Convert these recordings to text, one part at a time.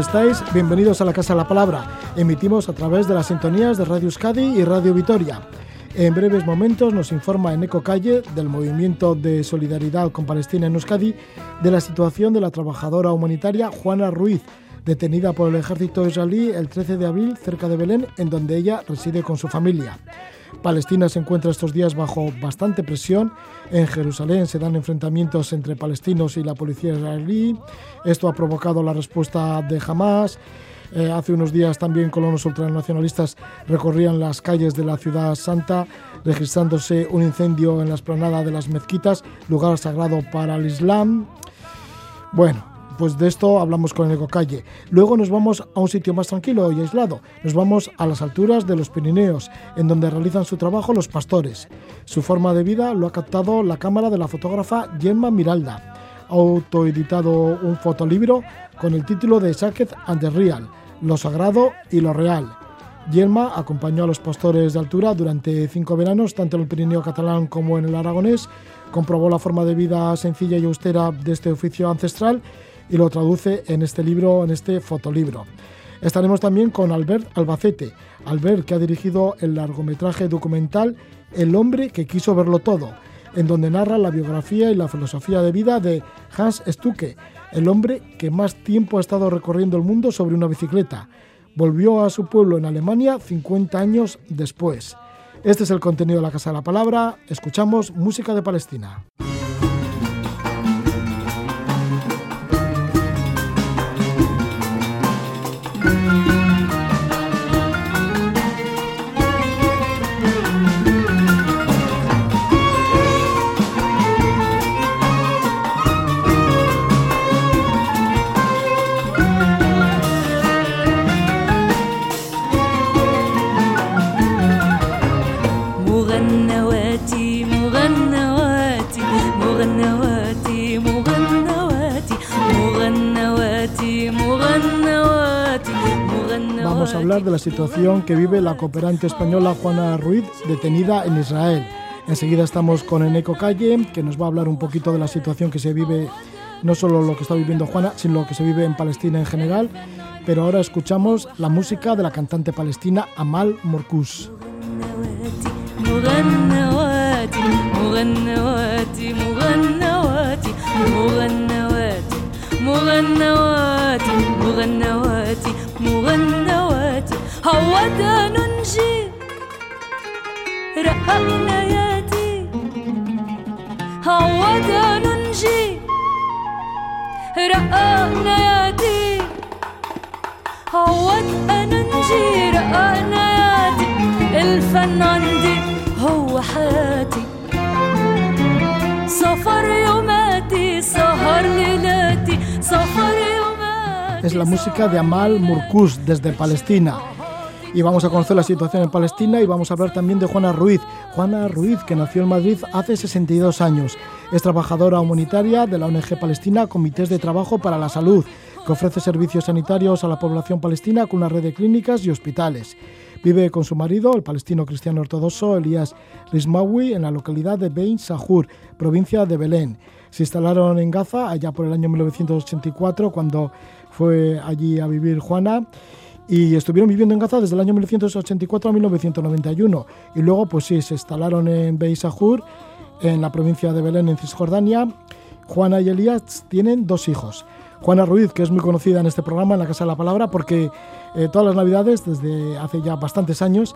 estáis? Bienvenidos a la Casa de la Palabra. Emitimos a través de las sintonías de Radio Euskadi y Radio Vitoria. En breves momentos nos informa en Eco Calle del movimiento de solidaridad con Palestina en Euskadi de la situación de la trabajadora humanitaria Juana Ruiz, detenida por el ejército israelí el 13 de abril cerca de Belén, en donde ella reside con su familia. Palestina se encuentra estos días bajo bastante presión. En Jerusalén se dan enfrentamientos entre palestinos y la policía israelí. Esto ha provocado la respuesta de Hamas. Eh, hace unos días también colonos ultranacionalistas recorrían las calles de la ciudad santa, registrándose un incendio en la esplanada de las mezquitas, lugar sagrado para el Islam. Bueno, pues de esto hablamos con el Calle. Luego nos vamos a un sitio más tranquilo y aislado. Nos vamos a las alturas de los Pirineos, en donde realizan su trabajo los pastores. Su forma de vida lo ha captado la cámara de la fotógrafa Gemma Miralda. Ha autoeditado un fotolibro con el título de Sacred and the Real, Lo Sagrado y lo Real. Yelma acompañó a los pastores de altura durante cinco veranos, tanto en el Pirineo catalán como en el aragonés, comprobó la forma de vida sencilla y austera de este oficio ancestral y lo traduce en este libro, en este fotolibro. Estaremos también con Albert Albacete, Albert que ha dirigido el largometraje documental El hombre que quiso verlo todo, en donde narra la biografía y la filosofía de vida de Hans Stucke, el hombre que más tiempo ha estado recorriendo el mundo sobre una bicicleta. Volvió a su pueblo en Alemania 50 años después. Este es el contenido de la Casa de la Palabra. Escuchamos música de Palestina. Hablar de la situación que vive la cooperante española Juana Ruiz, detenida en Israel. Enseguida estamos con Eneco Calle, que nos va a hablar un poquito de la situación que se vive, no solo lo que está viviendo Juana, sino lo que se vive en Palestina en general. Pero ahora escuchamos la música de la cantante palestina Amal Morkus. هودا ننجي رققنا ياتي. هودا ننجي رققنا ياتي. هود ننجي رققنا ياتي. الفن عندي هو حياتي. سفر يوماتي سهر ليلاتي. سفر يوماتي Es la música de Amal Murkus desde Palestina. Y vamos a conocer la situación en Palestina y vamos a hablar también de Juana Ruiz. Juana Ruiz, que nació en Madrid hace 62 años. Es trabajadora humanitaria de la ONG Palestina Comités de Trabajo para la Salud, que ofrece servicios sanitarios a la población palestina con una red de clínicas y hospitales. Vive con su marido, el palestino cristiano ortodoxo Elías Rismawi, en la localidad de Bein Sahur, provincia de Belén. Se instalaron en Gaza allá por el año 1984, cuando fue allí a vivir Juana y estuvieron viviendo en Gaza desde el año 1984 a 1991 y luego pues sí, se instalaron en Beisahur, en la provincia de Belén, en Cisjordania. Juana y Elías tienen dos hijos. Juana Ruiz, que es muy conocida en este programa, en la Casa de la Palabra, porque eh, todas las navidades, desde hace ya bastantes años,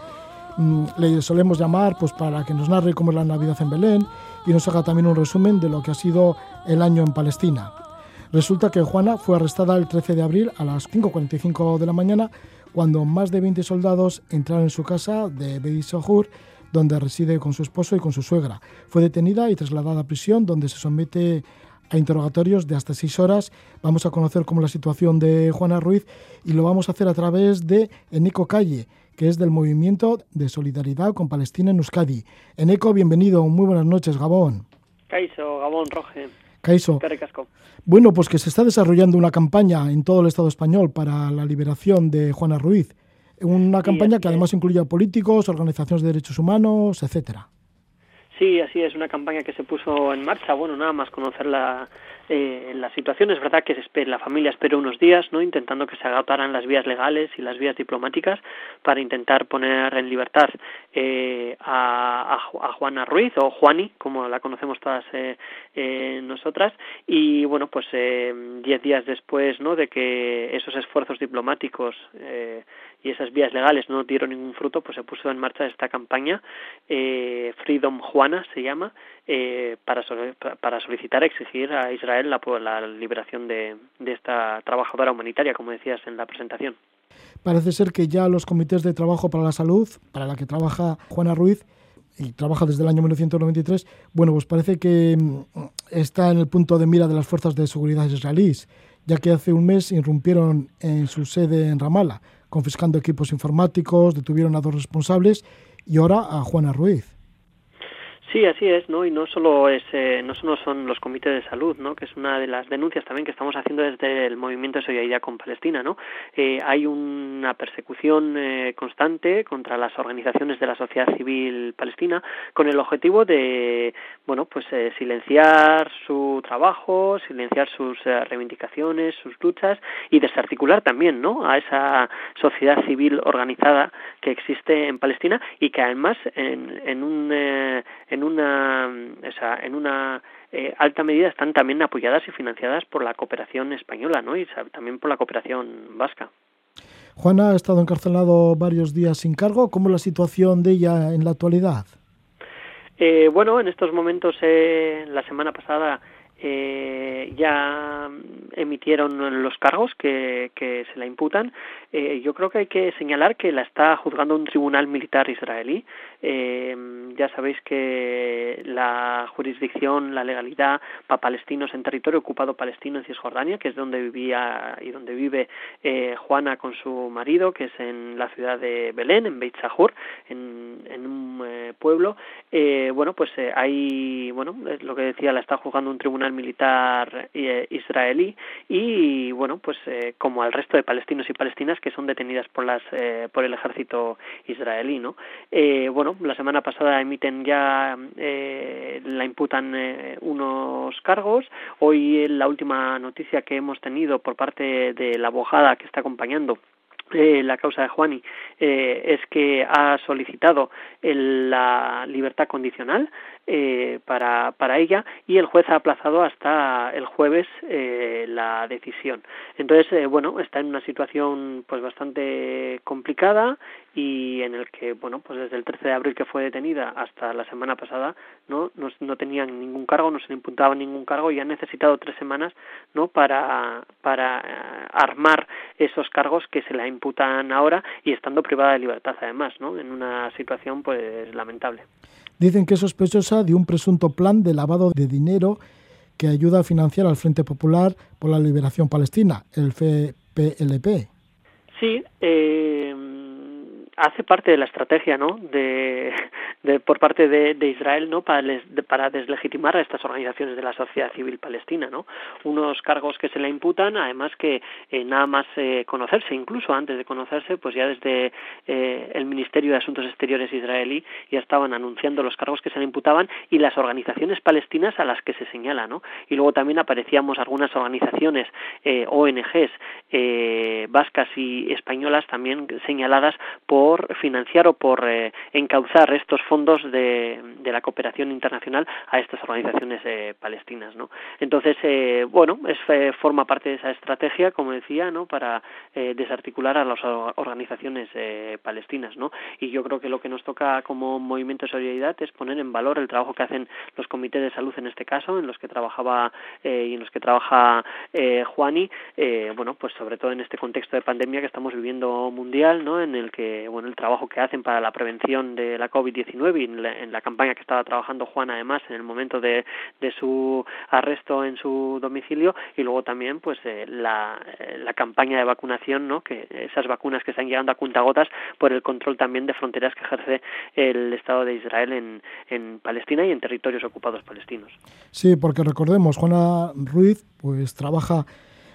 mm, le solemos llamar pues, para que nos narre cómo es la Navidad en Belén y nos haga también un resumen de lo que ha sido el año en Palestina. Resulta que Juana fue arrestada el 13 de abril a las 5.45 de la mañana cuando más de 20 soldados entraron en su casa de Beit donde reside con su esposo y con su suegra. Fue detenida y trasladada a prisión, donde se somete a interrogatorios de hasta seis horas. Vamos a conocer cómo la situación de Juana Ruiz y lo vamos a hacer a través de Eneco Calle, que es del Movimiento de Solidaridad con Palestina en Euskadi. Eneco, bienvenido. Muy buenas noches, Gabón. Caiso, Gabón, Roge. Bueno, pues que se está desarrollando una campaña en todo el Estado español para la liberación de Juana Ruiz. Una campaña que además incluye a políticos, organizaciones de derechos humanos, etcétera. Sí, así es, una campaña que se puso en marcha. Bueno, nada más conocer la, eh, la situación. Es verdad que se la familia esperó unos días, ¿no? Intentando que se agotaran las vías legales y las vías diplomáticas para intentar poner en libertad eh, a, a, Juana Ruiz o Juani, como la conocemos todas eh, eh nosotras. Y bueno, pues eh, diez días después, ¿no? De que esos esfuerzos diplomáticos eh, y esas vías legales no dieron ningún fruto, pues se puso en marcha esta campaña, eh, Freedom Juana se llama, eh, para, para solicitar, exigir a Israel la, la liberación de, de esta trabajadora humanitaria, como decías en la presentación. Parece ser que ya los comités de trabajo para la salud, para la que trabaja Juana Ruiz, y trabaja desde el año 1993, bueno, pues parece que mm, está en el punto de mira de las fuerzas de seguridad israelíes, ya que hace un mes irrumpieron en su sede en Ramallah, confiscando equipos informáticos, detuvieron a dos responsables y ahora a Juana Ruiz. Sí, así es, ¿no? Y no solo es, eh, no solo son los comités de salud, ¿no? Que es una de las denuncias también que estamos haciendo desde el movimiento de solidaridad con Palestina, ¿no? Eh, hay una persecución eh, constante contra las organizaciones de la sociedad civil palestina con el objetivo de, bueno, pues eh, silenciar su trabajo, silenciar sus eh, reivindicaciones, sus luchas y desarticular también, ¿no? A esa sociedad civil organizada que existe en Palestina y que además en, en un eh, en en una, esa, en una eh, alta medida están también apoyadas y financiadas por la cooperación española ¿no? y también por la cooperación vasca. Juana ha estado encarcelado varios días sin cargo. ¿Cómo es la situación de ella en la actualidad? Eh, bueno, en estos momentos, eh, la semana pasada eh, ya emitieron los cargos que, que se la imputan. Eh, yo creo que hay que señalar que la está juzgando un tribunal militar israelí. Eh, ya sabéis que la jurisdicción, la legalidad para palestinos en territorio ocupado palestino en Cisjordania, que es donde vivía y donde vive eh, Juana con su marido, que es en la ciudad de Belén, en Beit Sahur, en, en un eh, pueblo. Eh, bueno, pues eh, hay, bueno, es lo que decía, la está juzgando un tribunal militar israelí y bueno pues como al resto de palestinos y palestinas que son detenidas por las eh, por el ejército israelí no eh, bueno la semana pasada emiten ya eh, la imputan eh, unos cargos. Hoy la última noticia que hemos tenido por parte de la abogada que está acompañando eh, la causa de Juani eh, es que ha solicitado el, la libertad condicional eh, para, para ella y el juez ha aplazado hasta el jueves eh, la decisión. Entonces, eh, bueno, está en una situación pues bastante complicada y en el que, bueno, pues desde el 13 de abril que fue detenida hasta la semana pasada, ¿no? No, no tenían ningún cargo, no se le imputaba ningún cargo y han necesitado tres semanas, ¿no? Para, para eh, armar esos cargos que se le imputan ahora y estando privada de libertad además, ¿no? En una situación pues lamentable. Dicen que es sospechosa de un presunto plan de lavado de dinero que ayuda a financiar al Frente Popular por la Liberación Palestina, el FPLP. Sí, eh, hace parte de la estrategia, ¿no? De, por parte de, de Israel, ¿no? Para, les, de, para deslegitimar a estas organizaciones de la sociedad civil palestina, ¿no? Unos cargos que se le imputan, además que eh, nada más eh, conocerse, incluso antes de conocerse, pues ya desde eh, el Ministerio de Asuntos Exteriores israelí ya estaban anunciando los cargos que se le imputaban y las organizaciones palestinas a las que se señala, ¿no? Y luego también aparecíamos algunas organizaciones, eh, ONGs eh, vascas y españolas también señaladas por financiar o por eh, encauzar estos fondos de, de, la cooperación internacional a estas organizaciones eh, palestinas, ¿no? Entonces, eh, bueno, es, eh, forma parte de esa estrategia, como decía, ¿no? Para eh, desarticular a las organizaciones palestinas, ¿no? Y yo creo que lo que nos toca como movimiento de solidaridad es poner en valor el trabajo que hacen los comités de salud en este caso, en los que trabajaba y en los que trabaja Juani, bueno, pues sobre todo en este contexto de pandemia que estamos viviendo mundial, ¿no? En el que, bueno, el trabajo que hacen para la prevención de la COVID-19 2019 y en la, en la, campaña que estaba trabajando Juan además en el momento de, de su arresto en su domicilio y luego también pues eh, la, eh, la campaña de vacunación, ¿no? que esas vacunas que están llegando a cuentagotas por el control también de fronteras que ejerce el Estado de Israel en, en Palestina y en territorios ocupados palestinos. Sí, porque recordemos, Juana Ruiz pues trabaja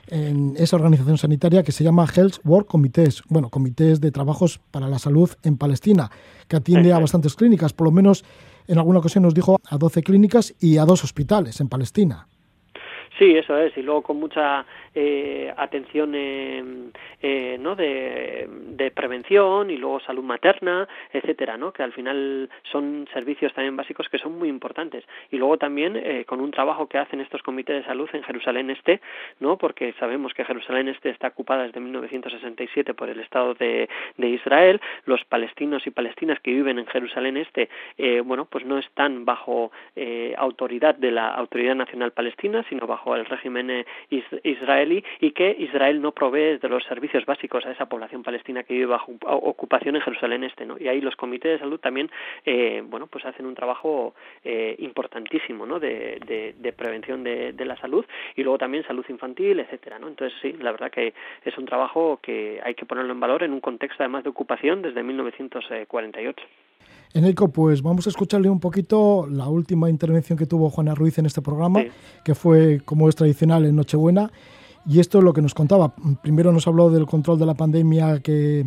en esa organización sanitaria que se llama Health Work Committees, bueno, comités de trabajos para la salud en Palestina, que atiende a bastantes clínicas, por lo menos en alguna ocasión nos dijo a 12 clínicas y a dos hospitales en Palestina. Sí, eso es, y luego con mucha eh, atención eh, ¿no? De, de, prevención y luego salud materna, etcétera, ¿no? que al final son servicios también básicos que son muy importantes. Y luego también eh, con un trabajo que hacen estos comités de salud en Jerusalén Este, ¿no? porque sabemos que Jerusalén Este está ocupada desde 1967 por el Estado de, de Israel, los palestinos y palestinas que viven en Jerusalén Este, eh, bueno, pues no están bajo eh, autoridad de la Autoridad Nacional Palestina, sino bajo el régimen eh, israelí y que Israel no provee de los servicios básicos a esa población palestina que vive bajo ocupación en Jerusalén Este, ¿no? Y ahí los comités de salud también, eh, bueno, pues hacen un trabajo eh, importantísimo, ¿no? De, de, de prevención de, de, la salud y luego también salud infantil, etcétera, ¿no? Entonces sí, la verdad que es un trabajo que hay que ponerlo en valor en un contexto además de ocupación desde 1948. Eneco, pues vamos a escucharle un poquito la última intervención que tuvo Juana Ruiz en este programa, sí. que fue, como es tradicional, en Nochebuena. Y esto es lo que nos contaba. Primero nos habló del control de la pandemia que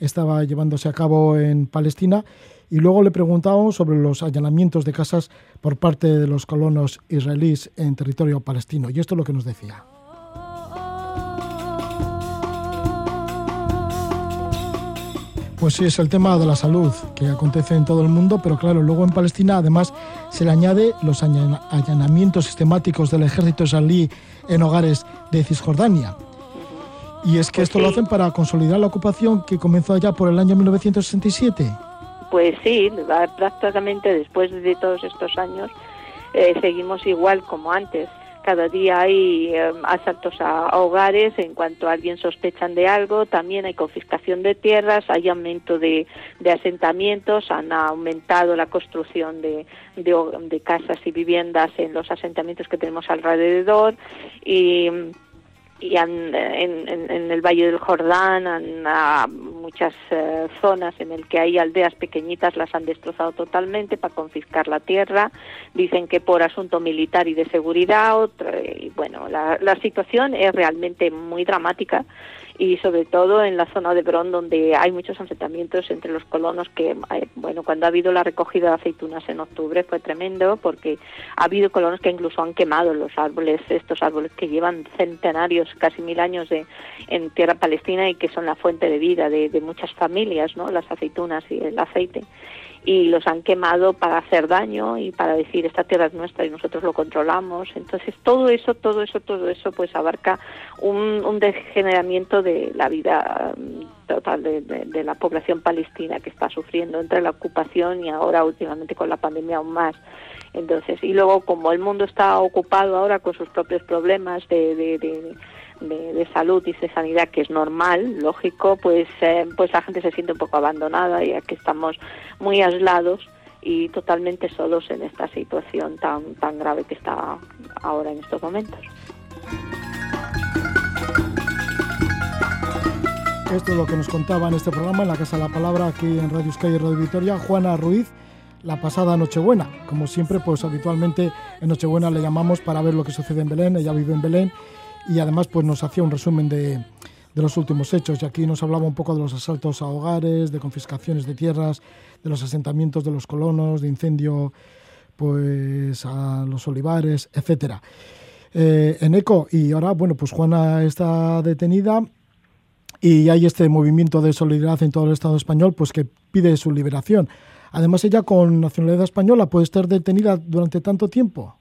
estaba llevándose a cabo en Palestina y luego le preguntábamos sobre los allanamientos de casas por parte de los colonos israelíes en territorio palestino. Y esto es lo que nos decía. Pues sí, es el tema de la salud que acontece en todo el mundo, pero claro, luego en Palestina además se le añade los allanamientos sistemáticos del ejército israelí en hogares de Cisjordania. Y es que Pues esto lo hacen para consolidar la ocupación que comenzó allá por el año 1967. Pues sí, prácticamente después de todos estos años eh, seguimos igual como antes. Cada día hay eh, asaltos a, a hogares en cuanto alguien sospechan de algo, también hay confiscación de tierras, hay aumento de, asentamientos, han aumentado la construcción de, de casas y viviendas en los asentamientos que tenemos alrededor y y han, en, en, el Valle del Jordán, han, muchas eh, zonas en el que hay aldeas pequeñitas las han destrozado totalmente para confiscar la tierra. Dicen que por asunto militar y de seguridad. Otra, y bueno, la, la situación es realmente muy dramática y sobre todo en la zona de Bron donde hay muchos asentamientos entre los colonos que eh, bueno cuando ha habido la recogida de aceitunas en octubre fue tremendo porque ha habido colonos que incluso han quemado los árboles estos árboles que llevan centenarios casi mil años de en tierra palestina y que son la fuente de vida de muchas familias no las aceitunas y el aceite y los han quemado para hacer daño y para decir esta tierra es nuestra y nosotros lo controlamos. Entonces todo eso, todo eso, todo eso pues abarca un, degeneramiento de la vida mm, total de, de la población palestina que está sufriendo entre la ocupación y ahora últimamente con la pandemia aún más. Entonces, y luego como el mundo está ocupado ahora con sus propios problemas de, de, de salud y de sanidad que es normal, lógico, pues eh, pues la gente se siente un poco abandonada ya que estamos muy aislados y totalmente solos en esta situación tan tan grave que está ahora en estos momentos. Esto es lo que nos contaba en este programa, en la Casa de la Palabra, aquí en Radio Euskadi y Radio Vitoria, Juana Ruiz, la pasada Nochebuena. Como siempre, pues habitualmente en Nochebuena le llamamos para ver lo que sucede en Belén, ella vive en Belén, y además pues nos hacía un resumen de, los últimos hechos y aquí nos hablaba un poco de los asaltos a hogares, de confiscaciones de tierras, de los asentamientos de los colonos, de incendio pues a los olivares, etcétera. Eh, en ECO y ahora bueno pues Juana está detenida y hay este movimiento de solidaridad en todo el Estado español pues que pide su liberación. Además ella con nacionalidad española puede estar detenida durante tanto tiempo.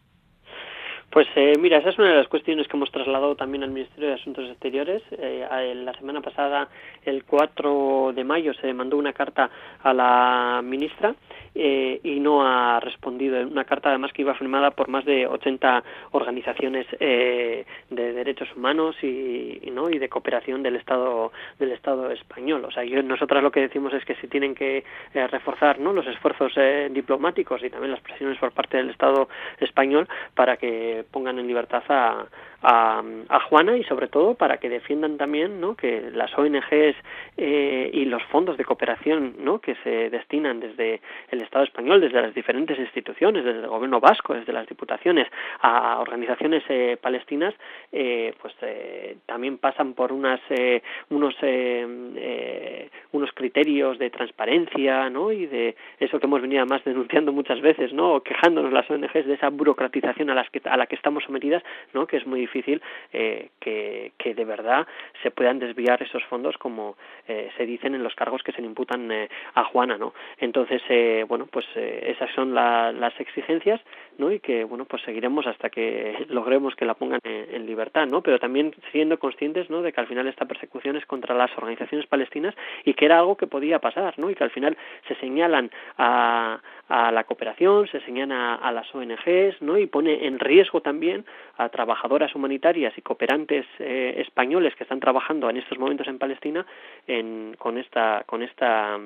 Pues eh, mira, esa es una de las cuestiones que hemos trasladado también al Ministerio de Asuntos Exteriores. Eh, la semana pasada, el 4 de mayo, se mandó una carta a la ministra eh, y no ha respondido. Una carta además que iba firmada por más de 80 organizaciones eh, de derechos humanos y, ¿no? y de cooperación del Estado del Estado español. O sea, yo, nosotras lo que decimos es que si tienen que eh, reforzar ¿no? los esfuerzos eh, diplomáticos y también las presiones por parte del Estado español para que pongan en libertad a, a, a, Juana y sobre todo para que defiendan también ¿no? que las ONGs eh, y los fondos de cooperación ¿no? que se destinan desde el Estado español, desde las diferentes instituciones, desde el gobierno vasco, desde las diputaciones a organizaciones eh, palestinas, eh, pues eh, también pasan por unas eh, unos eh, unos criterios de transparencia ¿no? y de eso que hemos venido más denunciando muchas veces, ¿no? o quejándonos las ONGs de esa burocratización a, las que, a la que estamos sometidas, ¿no? que es muy difícil eh, que, que, de verdad se puedan desviar esos fondos como eh, se dicen en los cargos que se le imputan eh, a Juana, ¿no? Entonces, eh, bueno, pues eh, esas son la, las exigencias, ¿no? Y que, bueno, pues seguiremos hasta que logremos que la pongan en, en, libertad, ¿no? Pero también siendo conscientes, ¿no? De que al final esta persecución es contra las organizaciones palestinas y que era algo que podía pasar, ¿no? Y que al final se señalan a, a la cooperación, se señala a, las ONGs, ¿no? Y pone en riesgo también a trabajadoras humanitarias y cooperantes eh, españoles que están trabajando en estos momentos en Palestina en, con esta con esta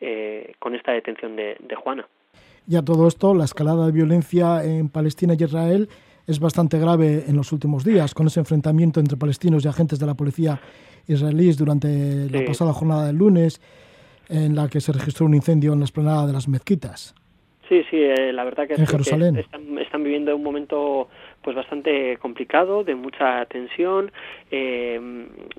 eh, con esta detención de, de Juana. Y a todo esto, la escalada de violencia en Palestina y Israel es bastante grave en los últimos días, con ese enfrentamiento entre palestinos y agentes de la policía israelíes durante sí. la pasada jornada del lunes, en la que se registró un incendio en la esplanada de las mezquitas. Sí, sí, eh, la verdad que, en Jerusalén. Que están, están, viviendo un momento pues bastante complicado, de mucha tensión. Eh,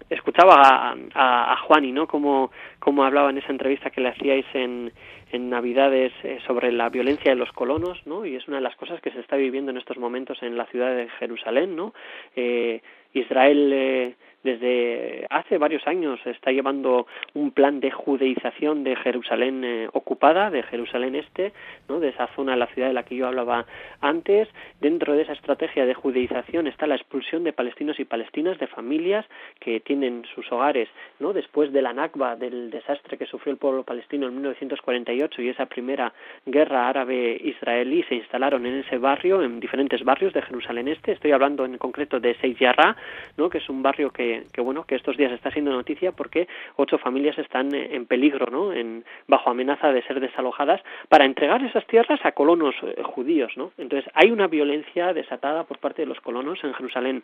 escuchaba a, a, a, Juani, ¿no? Como, como hablaba en esa entrevista que le hacíais en, en Navidades eh, sobre la violencia de los colonos, ¿no? Y es una de las cosas que se está viviendo en estos momentos en la ciudad de Jerusalén, ¿no? Eh, Israel eh, desde hace varios años está llevando un plan de judeización de Jerusalén eh, ocupada, de Jerusalén Este, ¿no? de esa zona de la ciudad de la que yo hablaba antes. Dentro de esa estrategia de judeización está la expulsión de palestinos y palestinas, de familias que tienen sus hogares ¿no? después de la Nakba, del desastre que sufrió el pueblo palestino en 1948 y esa primera guerra árabe-israelí, se instalaron en ese barrio, en diferentes barrios de Jerusalén Este. Estoy hablando en concreto de Yarra, ¿no? que es un barrio que que, bueno que estos días está siendo noticia porque ocho familias están en peligro, ¿no? En, bajo amenaza de ser desalojadas para entregar esas tierras a colonos eh, judíos, ¿no? Entonces hay una violencia desatada por parte de los colonos en Jerusalén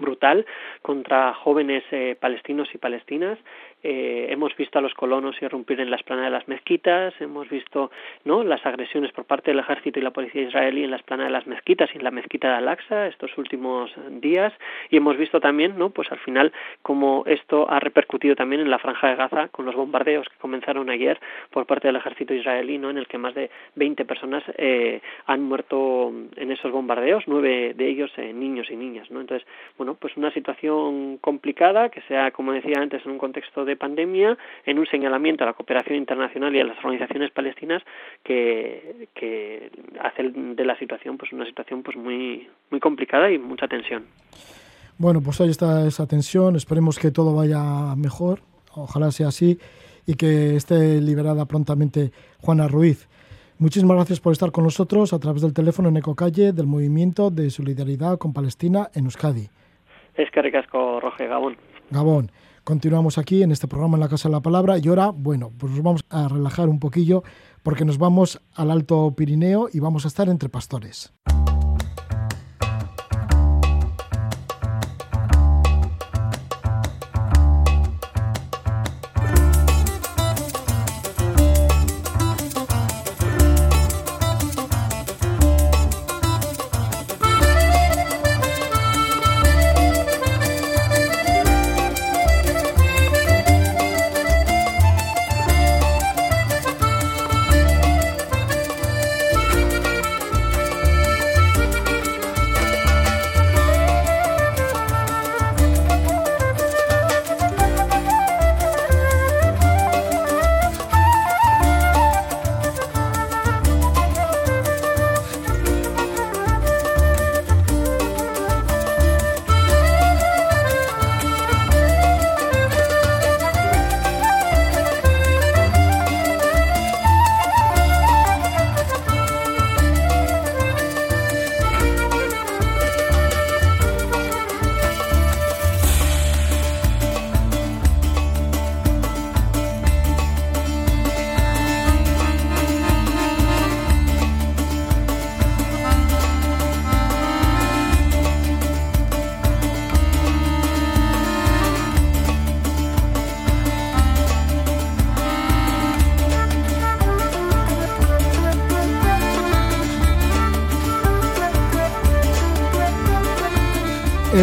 brutal contra jóvenes eh, palestinos y palestinas. Eh, hemos visto a los colonos irrumpir en la esplanada de las mezquitas, hemos visto ¿no? las agresiones por parte del ejército y la policía israelí en la esplanada de las mezquitas y en la mezquita de Al-Aqsa estos últimos días y hemos visto también, ¿no? pues al final, cómo esto ha repercutido también en la franja de Gaza con los bombardeos que comenzaron ayer por parte del ejército israelí, ¿no? en el que más de 20 personas eh, han muerto en esos bombardeos, nueve de ellos eh, niños y niñas. ¿no? Entonces, bueno, pues una situación complicada que sea, como decía antes, en un contexto de pandemia, en un señalamiento a la cooperación internacional y a las organizaciones palestinas que, que hace de la situación pues una situación pues muy muy complicada y mucha tensión. Bueno, pues ahí está esa tensión, esperemos que todo vaya mejor, ojalá sea así y que esté liberada prontamente Juana Ruiz. Muchísimas gracias por estar con nosotros a través del teléfono en Ecocalle del Movimiento de Solidaridad con Palestina en Euskadi. Es que ricasco, Roge, Gabón. Gabón. Continuamos aquí en este programa en la Casa de la Palabra y ahora, bueno, pues nos vamos a relajar un poquillo porque nos vamos al Alto Pirineo y vamos a estar entre pastores.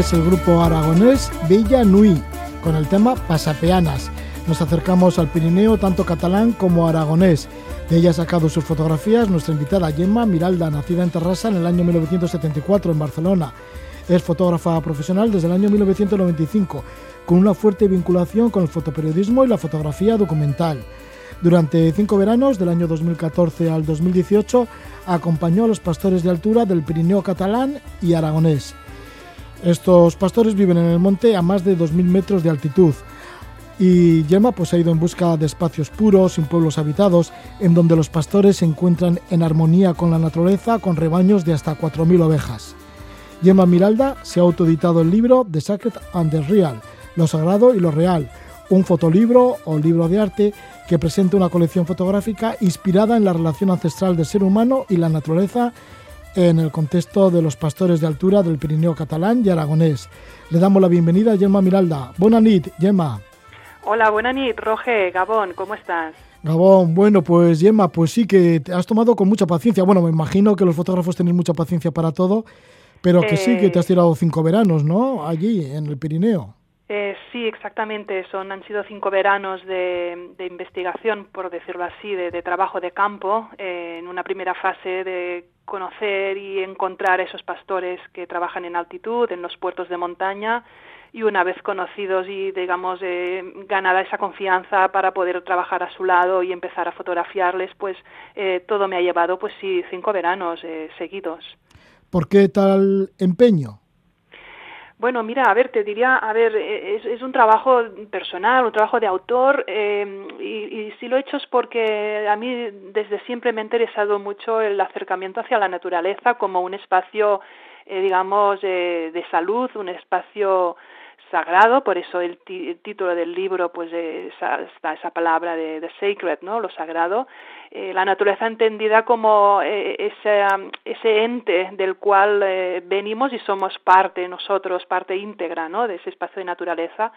Es el grupo aragonés Villa Nui, con el tema Pasapeanas. Nos acercamos al Pirineo, tanto catalán como aragonés. De ella ha sacado sus fotografías nuestra invitada Gemma Miralda, nacida en Terrassa en el año 1974 en Barcelona. Es fotógrafa profesional desde el año 1995, con una fuerte vinculación con el fotoperiodismo y la fotografía documental. Durante cinco veranos, del año 2014 al 2018, acompañó a los pastores de altura del Pirineo catalán y aragonés. Estos pastores viven en el monte a más de 2.000 metros de altitud. Y Gemma pues, ha ido en busca de espacios puros, sin pueblos habitados, en donde los pastores se encuentran en armonía con la naturaleza, con rebaños de hasta 4.000 ovejas. Gemma Miralda se ha autoeditado el libro The Sacred and the Real, Lo Sagrado y lo Real, un fotolibro o libro de arte que presenta una colección fotográfica inspirada en la relación ancestral del ser humano y la naturaleza en el contexto de los pastores de altura del Pirineo catalán y aragonés. Le damos la bienvenida a Gemma Miralda. Buenas nit, Gemma. Hola, buenas nit, Roge, Gabón, ¿cómo estás? Gabón, bueno, pues Gemma, pues sí que te has tomado con mucha paciencia. Bueno, me imagino que los fotógrafos tenéis mucha paciencia para todo, pero que sí que te has Eh, tirado cinco veranos, ¿no? Allí, en el Pirineo. Eh, sí, exactamente. Son, han sido cinco veranos de, de investigación, por decirlo así, de, de trabajo de campo. eh, en una primera fase de conocer y encontrar a esos pastores que trabajan en altitud, en los puertos de montaña. Y una vez conocidos y, digamos, eh, ganada esa confianza para poder trabajar a su lado y empezar a fotografiarles, pues eh, todo me ha llevado, pues sí, cinco veranos eh, seguidos. ¿Por qué tal empeño? Bueno, mira, a ver, te diría, a ver, eh, es, un trabajo personal, un trabajo de autor, eh, y, y si lo he hecho es porque a mí desde siempre me ha interesado mucho el acercamiento hacia la naturaleza como un espacio, eh, digamos, eh, de salud, un espacio sagrado, por eso el, el título del libro, pues eh, esa, está esa palabra de, de sacred, ¿no? Lo sagrado. Eh, la naturaleza entendida como eh, ese, ese ente del cual eh, venimos y somos parte nosotros, parte íntegra, ¿no? De ese espacio de naturaleza.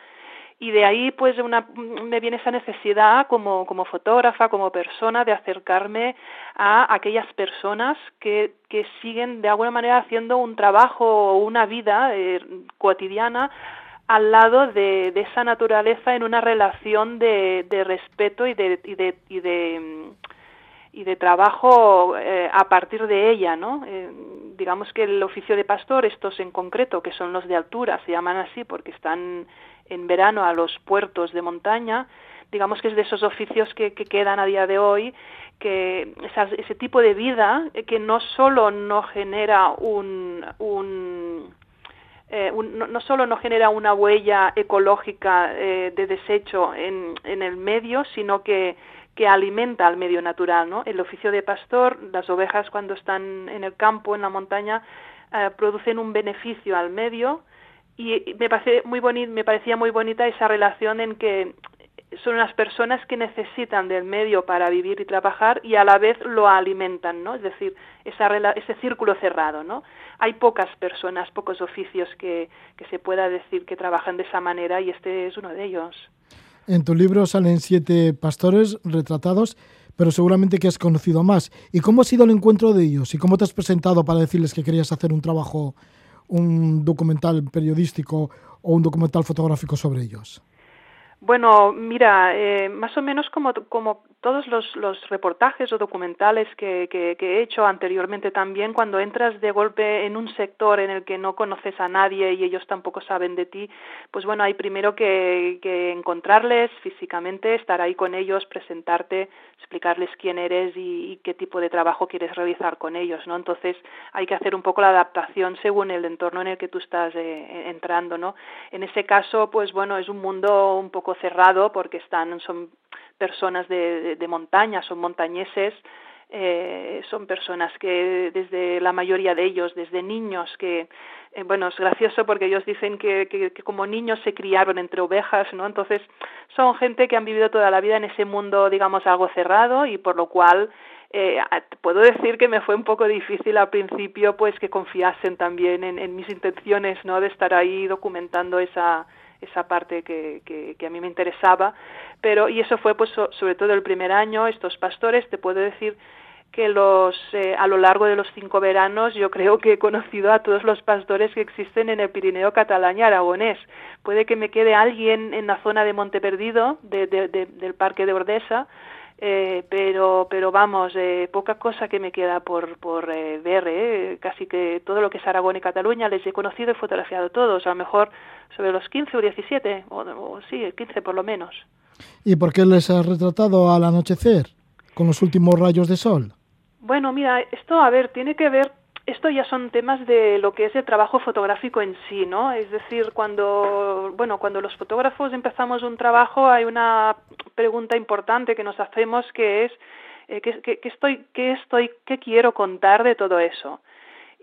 Y de ahí, pues, una, me viene esa necesidad como, como fotógrafa, como persona, de acercarme a aquellas personas que, que siguen de alguna manera haciendo un trabajo o una vida eh, cotidiana al lado de, de esa naturaleza en una relación de, de respeto y de, y de, y de, mm, y de trabajo eh, a partir de ella, ¿no? Eh, digamos que el oficio de pastor, estos en concreto, que son los de altura, se llaman así porque están en verano a los puertos de montaña, digamos que es de esos oficios que, que quedan a día de hoy, que esas- ese tipo de vida eh, que no solo no genera un, un eh, un- no, solo no genera una huella ecológica eh, de desecho en, el medio, sino que, alimenta al medio natural. ¿no? El oficio de pastor, las ovejas cuando están en el campo, en la montaña, eh, producen un beneficio al medio y me, parece muy me parecía muy bonita esa relación en que son unas personas que necesitan del medio para vivir y trabajar y a la vez lo alimentan, ¿no? Es decir, esa ese círculo cerrado, ¿no? Hay pocas personas, pocos oficios que, que se pueda decir que trabajan de esa manera y este es uno de ellos. En tu libro salen siete pastores retratados, pero seguramente que has conocido más. ¿Y cómo ha sido el encuentro de ellos? ¿Y cómo te has presentado para decirles que querías hacer un trabajo, un documental periodístico o un documental fotográfico sobre ellos? Bueno, mira, eh, más o menos como, como todos los, los reportajes o documentales que, que, que, he hecho anteriormente también, cuando entras de golpe en un sector en el que no conoces a nadie y ellos tampoco saben de ti, pues bueno, hay primero que, que encontrarles físicamente, estar ahí con ellos, presentarte, explicarles quién eres y, qué tipo de trabajo quieres realizar con ellos, ¿no? Entonces hay que hacer un poco la adaptación según el entorno en el que tú estás eh, entrando, ¿no? En ese caso, pues bueno, es un mundo un poco cerrado porque están son personas de, de, de montaña, son montañeses, eh, son personas que desde la mayoría de ellos, desde niños, que eh, bueno, es gracioso porque ellos dicen que, que, que, como niños se criaron entre ovejas, ¿no? Entonces son gente que han vivido toda la vida en ese mundo, digamos, algo cerrado y por lo cual eh, puedo decir que me fue un poco difícil al principio, pues que confiasen también en, en mis intenciones, ¿no? De estar ahí documentando esa esa parte que, que, que, a mí me interesaba, pero y eso fue pues so, sobre todo el primer año, estos pastores, te puedo decir, que los eh, a lo largo de los cinco veranos yo creo que he conocido a todos los pastores que existen en el Pirineo catalán aragonés. Puede que me quede alguien en la zona de Monte Perdido, del Parque de Ordesa, eh, pero pero vamos eh, poca cosa que me queda por por eh, ver eh, casi que todo lo que es Aragón y Cataluña les he conocido y fotografiado todos a lo mejor sobre los 15 o 17 o, o sí 15 por lo menos ¿Y por qué les has retratado al anochecer con los últimos rayos de sol? Bueno, mira, esto, a ver, tiene que ver, esto ya son temas de lo que es el trabajo fotográfico en sí, ¿no? Es decir, cuando, bueno, cuando los fotógrafos empezamos un trabajo hay una pregunta importante que nos hacemos que es, eh, ¿qué, estoy, qué estoy, qué quiero contar de todo eso?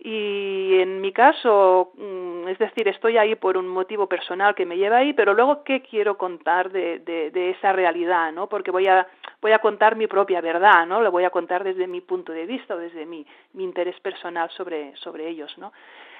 Y en mi caso, mm, es decir, estoy ahí por un motivo personal que me lleva ahí, pero luego, ¿qué quiero contar de, de, de esa realidad? ¿no? Porque voy a, voy a contar mi propia verdad, ¿no? Lo voy a contar desde mi punto de vista, desde mi, mi interés personal sobre, sobre ellos, ¿no?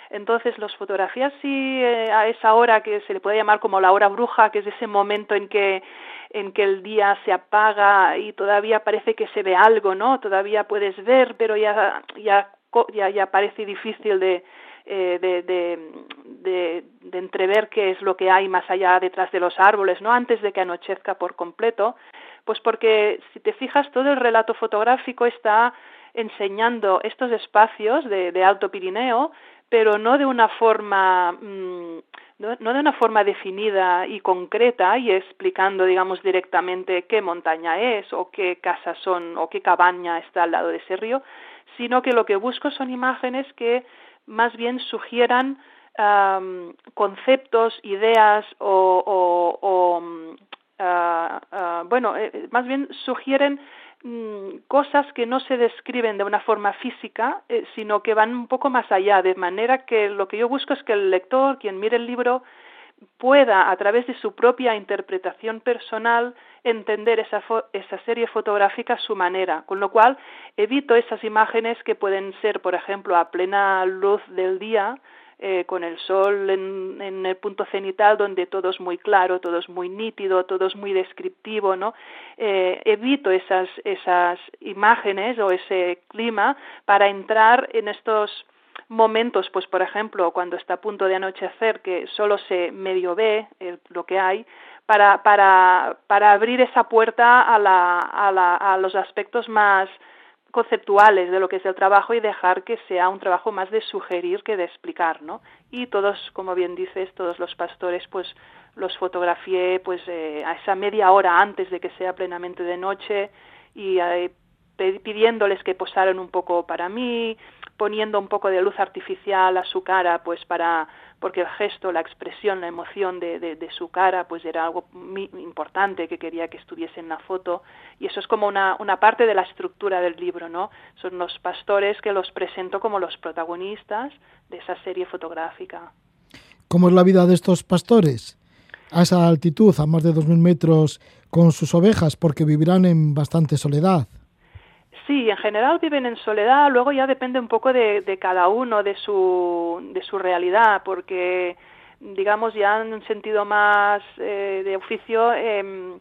Entonces, las fotografías sí eh, a esa hora que se le puede llamar como la hora bruja, que es ese momento en que en que el día se apaga y todavía parece que se ve algo, ¿no? Todavía puedes ver, pero ya ya ya, ya parece difícil de, eh, de, de, de, de, entrever qué es lo que hay más allá detrás de los árboles, ¿no? Antes de que anochezca por completo, pues porque si te fijas todo el relato fotográfico está enseñando estos espacios de, Alto Pirineo, pero no de una forma no, no, de una forma definida y concreta y explicando, digamos, directamente qué montaña es o qué casas son o qué cabaña está al lado de ese río, sino que lo que busco son imágenes que más bien sugieran um, conceptos, ideas o, o, o uh, uh, bueno, eh, más bien sugieren mm, cosas que no se describen de una forma física, eh, sino que van un poco más allá, de manera que lo que yo busco es que el lector, quien mire el libro, pueda, a través de su propia interpretación personal, entender esa, esa serie fotográfica a su manera, con lo cual evito esas imágenes que pueden ser, por ejemplo, a plena luz del día, eh, con el sol en, en, el punto cenital donde todo es muy claro, todo es muy nítido, todo es muy descriptivo, ¿no? Eh, evito esas, esas imágenes o ese clima para entrar en estos momentos, pues por ejemplo, cuando está a punto de anochecer, que solo se medio ve el, lo que hay, para, para, para abrir esa puerta a, la, a, la, a los aspectos más conceptuales de lo que es el trabajo y dejar que sea un trabajo más de sugerir que de explicar, ¿no? Y todos, como bien dices, todos los pastores, pues los fotografié pues eh, a esa media hora antes de que sea plenamente de noche y eh, pidiéndoles que posaran un poco para mí, poniendo un poco de luz artificial a su cara, pues para porque el gesto, la expresión, la emoción de, de, su cara, pues era algo muy importante que quería que estuviese en la foto y eso es como una, una parte de la estructura del libro, ¿no? Son los pastores que los presento como los protagonistas de esa serie fotográfica. ¿Cómo es la vida de estos pastores? A esa altitud, a más de 2.000 metros, con sus ovejas, porque vivirán en bastante soledad. Sí, en general viven en soledad, luego ya depende un poco de, de cada uno, de su, de su realidad, porque digamos ya en un sentido más eh, de oficio eh,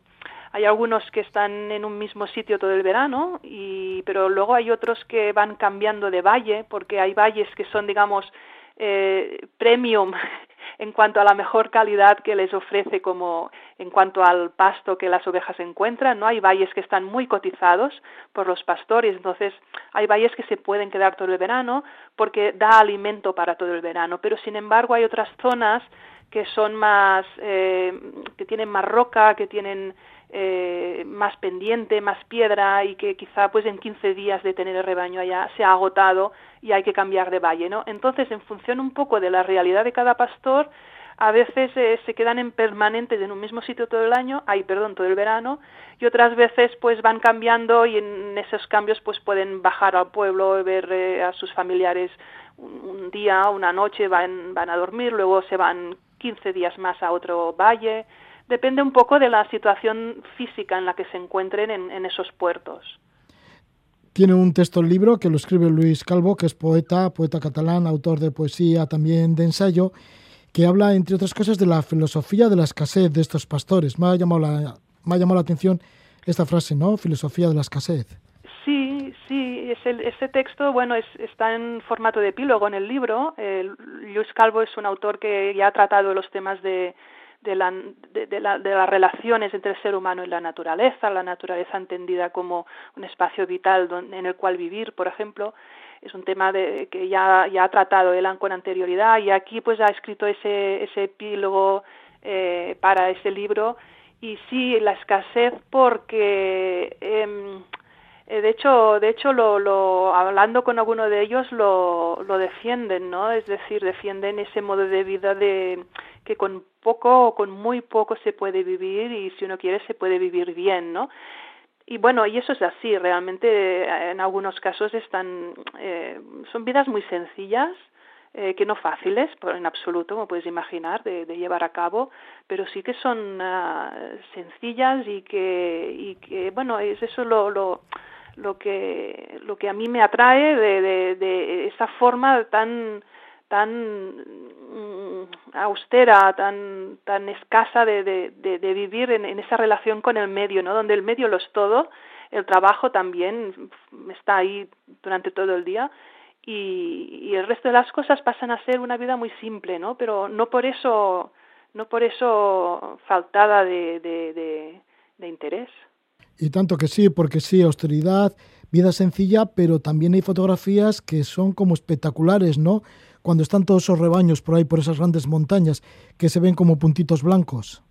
hay algunos que están en un mismo sitio todo el verano y pero luego hay otros que van cambiando de valle porque hay valles que son digamos eh, premium en cuanto a la mejor calidad que les ofrece como en cuanto al pasto que las ovejas encuentran, ¿no? Hay valles que están muy cotizados por los pastores, entonces hay valles que se pueden quedar todo el verano porque da alimento para todo el verano, pero sin embargo hay otras zonas que son más, eh, que tienen más roca, que tienen eh, más pendiente, más piedra y que quizá pues en 15 días de tener el rebaño allá se ha agotado y hay que cambiar de valle, ¿no? Entonces, en función un poco de la realidad de cada pastor, a veces eh, se quedan en permanentes en un mismo sitio todo el año, ay, perdón, todo el verano, y otras veces pues van cambiando y en esos cambios pues pueden bajar al pueblo, ver eh, a sus familiares un, un, día, una noche, van, van a dormir, luego se van 15 días más a otro valle, depende un poco de la situación física en la que se encuentren en, en esos puertos. Tiene un texto el libro que lo escribe Luis Calvo, que es poeta, poeta catalán, autor de poesía, también de ensayo, que habla, entre otras cosas, de la filosofía de la escasez de estos pastores. Me ha llamado la, me ha llamado la atención esta frase, ¿no? Filosofía de la escasez. Sí, sí, ese, ese texto, bueno, es, está en formato de epílogo en el libro. Eh, Luis Calvo es un autor que ya ha tratado los temas de, de, la, de, la, de, las relaciones entre el ser humano y la naturaleza, la naturaleza entendida como un espacio vital en el cual vivir, por ejemplo. Es un tema de, que ya, ya ha tratado Elan con anterioridad y aquí pues ha escrito ese, ese epílogo eh, para ese libro. Y sí, la escasez porque... Eh, eh, de hecho, de hecho lo, lo, hablando con alguno de ellos lo, lo defienden, ¿no? Es decir, defienden ese modo de vida de que con poco o con muy poco se puede vivir y si uno quiere se puede vivir bien, ¿no? Y bueno, y eso es así, realmente eh, en algunos casos están, eh, son vidas muy sencillas, eh, que no fáciles en absoluto, como puedes imaginar, de, de llevar a cabo, pero sí que son uh, sencillas y que, y que, bueno, es eso lo, lo, lo que lo que a mí me atrae de, de, de esa forma tan tan mm, austera, tan tan escasa de, de, de vivir en, en, esa relación con el medio, ¿no? Donde el medio lo es todo, el trabajo también está ahí durante todo el día y, y el resto de las cosas pasan a ser una vida muy simple, ¿no? Pero no por eso no por eso faltada de, de, interés. Y tanto que sí, porque sí, austeridad, vida sencilla, pero también hay fotografías que son como espectaculares, ¿no? Cuando están todos esos rebaños por ahí, por esas grandes montañas, que se ven como puntitos blancos.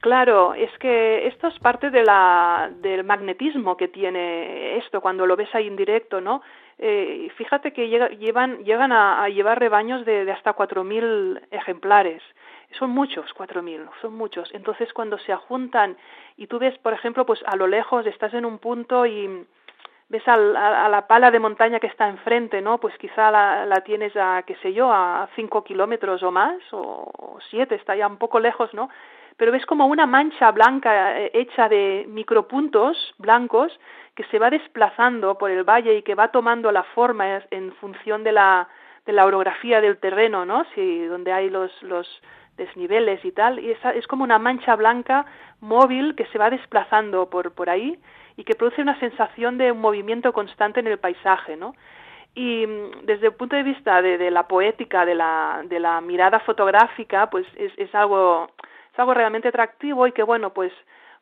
Claro, es que esto es parte de la, del magnetismo que tiene esto cuando lo ves ahí en directo, ¿no? Eh, fíjate que llevan, llegan a, a llevar rebaños de, de hasta 4.000 ejemplares son muchos, cuatro mil, son muchos. Entonces, cuando se juntan y tú ves, por ejemplo, pues a lo lejos estás en un punto y ves a, a, la pala de montaña que está enfrente, ¿no? Pues quizá la, la tienes a, qué sé yo, a cinco kilómetros o más, o, o siete, está ya un poco lejos, ¿no? Pero ves como una mancha blanca eh, hecha de micropuntos blancos que se va desplazando por el valle y que va tomando la forma en función de la, de la orografía del terreno, ¿no? Si donde hay los, los desniveles y tal, y esa es como una mancha blanca móvil que se va desplazando por, por ahí y que produce una sensación de un movimiento constante en el paisaje, ¿no? Y mm, desde el punto de vista de, la poética, de la, de la mirada fotográfica, pues es, es algo es algo realmente atractivo y que bueno, pues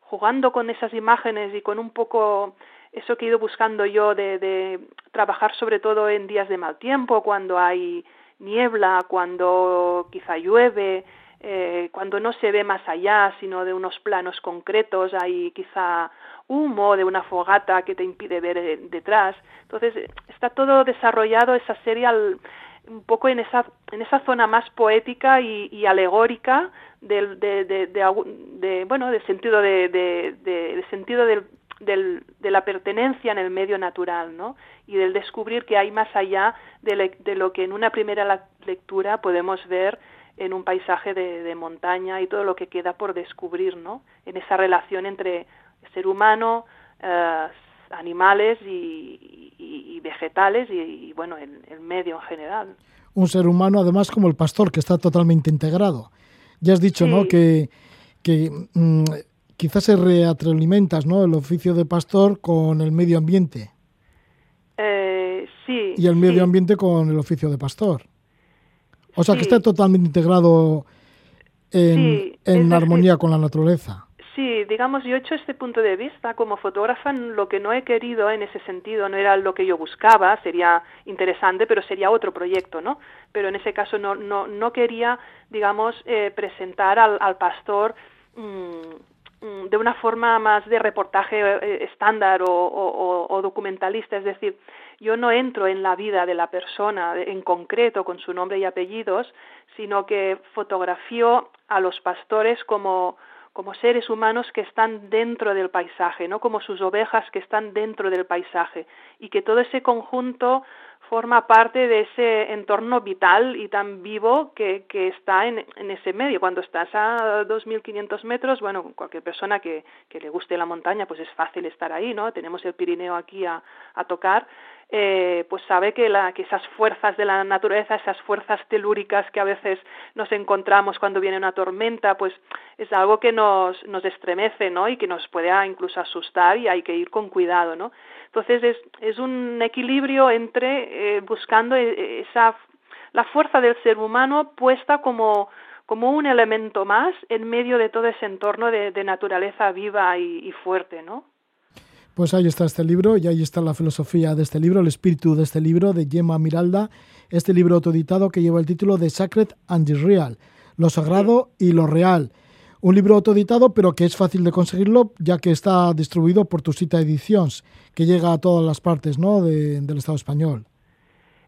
jugando con esas imágenes y con un poco eso que he ido buscando yo de trabajar sobre todo en días de mal tiempo, cuando hay niebla, cuando quizá llueve, eh, cuando no se ve más allá, sino de unos planos concretos, hay quizá humo de una fogata que te impide ver eh, detrás. Entonces, está todo desarrollado esa serie al, un poco en esa, en esa zona más poética y, alegórica del, de, de, de, bueno, del sentido de, sentido del, del, de la pertenencia en el medio natural, ¿no? Y del descubrir que hay más allá de, le, de lo que en una primera lectura podemos ver en un paisaje de, de, montaña y todo lo que queda por descubrir, ¿no? En esa relación entre ser humano, eh, animales y, y, y vegetales y, y, bueno, el, el, medio en general. Un ser humano, además, como el pastor, que está totalmente integrado. Ya has dicho, sí. ¿no? Que, que mmm, quizás se retroalimentas, ¿no? El oficio de pastor con el medio ambiente. Eh, sí. Y el medio sí. ambiente con el oficio de pastor. O sea, sí. que está totalmente integrado en, sí, en armonía con la naturaleza. Sí, digamos, yo he hecho este punto de vista como fotógrafa, lo que no he querido en ese sentido no era lo que yo buscaba, sería interesante, pero sería otro proyecto, ¿no? Pero en ese caso no, no, no quería, digamos, eh, presentar al, al pastor mmm, de una forma más de reportaje eh, estándar o, o, o, documentalista, es decir, yo no entro en la vida de la persona en concreto con su nombre y apellidos, sino que fotografío a los pastores como como seres humanos que están dentro del paisaje, no como sus ovejas que están dentro del paisaje y que todo ese conjunto forma parte de ese entorno vital y tan vivo que, que está en, en, ese medio. Cuando estás a 2.500 metros, bueno, cualquier persona que, que, le guste la montaña, pues es fácil estar ahí, ¿no? Tenemos el Pirineo aquí a, a tocar, eh, pues sabe que, la, que esas fuerzas de la naturaleza, esas fuerzas telúricas que a veces nos encontramos cuando viene una tormenta, pues es algo que nos, nos estremece, ¿no? Y que nos puede incluso asustar y hay que ir con cuidado, ¿no? Entonces es, es un equilibrio entre eh, buscando eh, esa la fuerza del ser humano puesta como como un elemento más en medio de todo ese entorno de, naturaleza viva y, y fuerte, ¿no? Pues ahí está este libro y ahí está la filosofía de este libro, el espíritu de este libro de Gemma Miralda, este libro autoeditado que lleva el título de Sacred and Real, lo sagrado y lo real. Un libro autoeditado, pero que es fácil de conseguirlo, ya que está distribuido por Tusita Ediciones, que llega a todas las partes ¿no? de, del Estado español.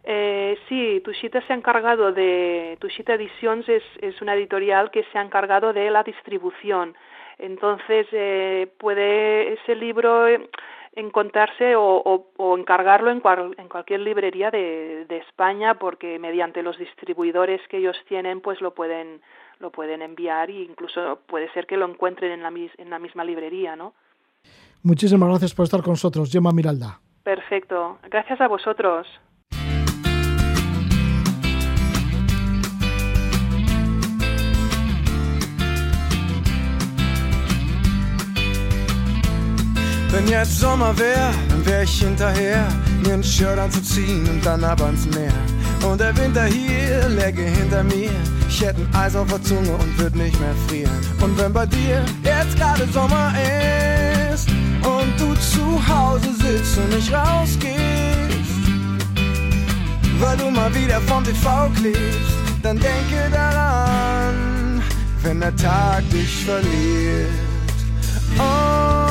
Eh, sí, Tushita se ha encargado de. Tushita Ediciones es, es una editorial que se ha encargado de la distribución. Entonces, eh, puede ese libro encontrarse o, o, o encargarlo en, cual, en, cualquier librería de, de, España porque mediante los distribuidores que ellos tienen pues lo pueden lo pueden enviar e incluso puede ser que lo encuentren en la, en la misma librería, ¿no? Muchísimas gracias por estar con nosotros, Gemma Miralda. Perfecto. Gracias a vosotros. Wenn jetzt Sommer wär, dann wär ich hinterher, mir ein Shirt anzuziehen und dann ab ans Meer. Und der Winter hier läge hinter mir. Ich hätte ein Eis auf der Zunge und würd nicht mehr frieren. Und wenn bei dir jetzt gerade Sommer ist und du zu Hause sitzt und nicht rausgehst, weil du mal wieder vom TV klebst, dann denke daran, wenn der Tag dich verliert. Oh,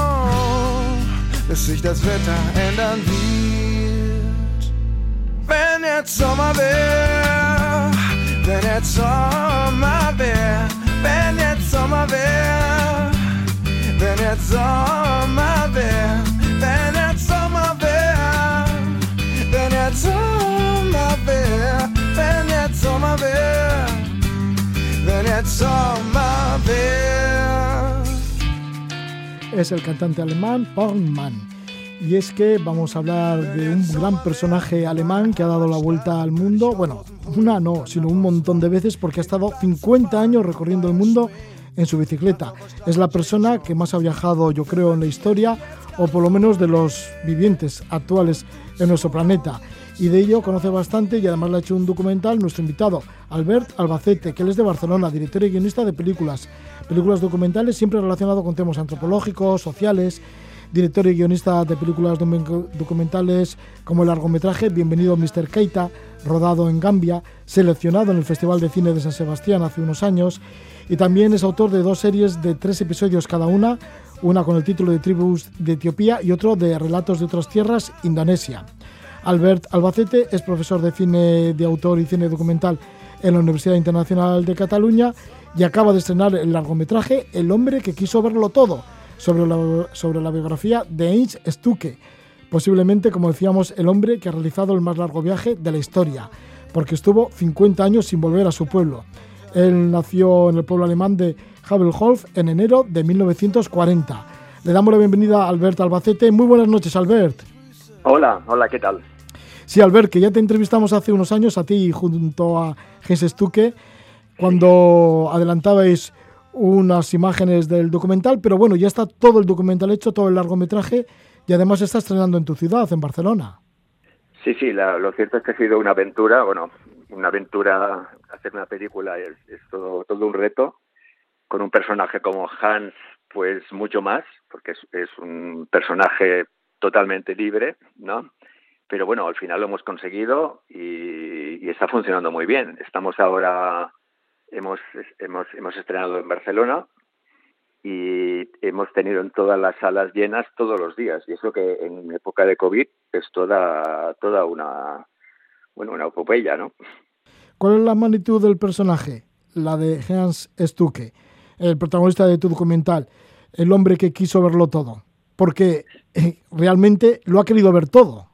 bis sich das Wetter ändern wird. Wenn jetzt Sommer wär, wenn jetzt Sommer wär, wenn jetzt Sommer wär, wenn jetzt Sommer wär, wenn jetzt Sommer wär, wenn jetzt Sommer wär, wenn jetzt Sommer wär, wenn jetzt Sommer wär. Es el cantante alemán Pornmann. Y es que vamos a hablar de un gran personaje alemán que ha dado la vuelta al mundo. Bueno, una no, sino un montón de veces porque ha estado 50 años recorriendo el mundo en su bicicleta. Es la persona que más ha viajado, yo creo, en la historia, o por lo menos de los vivientes actuales en nuestro planeta. Y de ello conoce bastante y además le ha hecho un documental nuestro invitado, Albert Albacete, que es de Barcelona, director y guionista de películas. Películas documentales siempre relacionado con temas antropológicos, sociales, director y guionista de películas documentales como el largometraje Bienvenido Mr. Keita, rodado en Gambia, seleccionado en el Festival de Cine de San Sebastián hace unos años, y también es autor de dos series de tres episodios cada una, una con el título de Tribus de Etiopía y otro de Relatos de otras tierras, Indonesia. Albert Albacete es profesor de cine de autor y cine documental en la Universidad Internacional de Cataluña y acaba de estrenar el largometraje El hombre que quiso verlo todo, sobre la, biografía de Heinz Stuke, posiblemente, como decíamos, el hombre que ha realizado el más largo viaje de la historia, porque estuvo 50 años sin volver a su pueblo. Él nació en el pueblo alemán de Habelholf en enero de 1940. Le damos la bienvenida a Albert Albacete. Muy buenas noches, Albert. Hola, hola, ¿qué tal? Sí, Albert, que ya te entrevistamos hace unos años a ti junto a Heinz Stuke, cuando adelantabais unas imágenes del documental, pero bueno, ya está todo el documental hecho, todo el largometraje, y además está estrenando en tu ciudad, en Barcelona. Sí, sí, la, lo cierto es que ha sido una aventura, bueno, una aventura, hacer una película es, es todo, todo, un reto, con un personaje como Hans, pues mucho más, porque es, es un personaje totalmente libre, ¿no? Pero bueno, al final lo hemos conseguido y, está funcionando muy bien. Estamos ahora hemos, hemos, hemos estrenado en Barcelona y hemos tenido en todas las salas llenas todos los días. Y eso que en época de COVID es toda, toda una, bueno, una epopeya, ¿no? ¿Cuál es la magnitud del personaje? La de Hans Stuke, el protagonista de tu documental, el hombre que quiso verlo todo. Porque eh, realmente lo ha querido ver todo.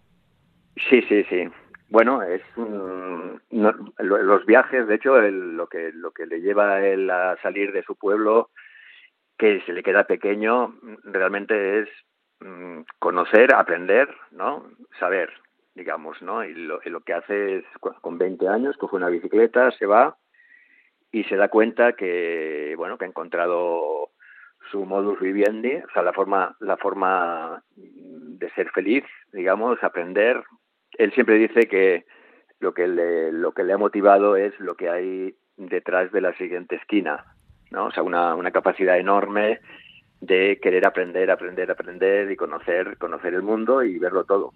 Sí, sí, sí. Bueno, es los viajes, de hecho, el, lo que lo que le lleva a él a salir de su pueblo, que se le queda pequeño, realmente es mm, conocer, aprender, ¿no? Saber, digamos, ¿no? Y lo, y lo que hace es con 20 años coge una bicicleta, se va y se da cuenta que, bueno, que ha encontrado su modus vivendi, o sea, la forma, la forma de ser feliz, digamos, aprender. Él siempre dice que lo que le, lo que le ha motivado es lo que hay detrás de la siguiente esquina, ¿no? O sea, una, una capacidad enorme de querer aprender, aprender, aprender y conocer, conocer el mundo y verlo todo.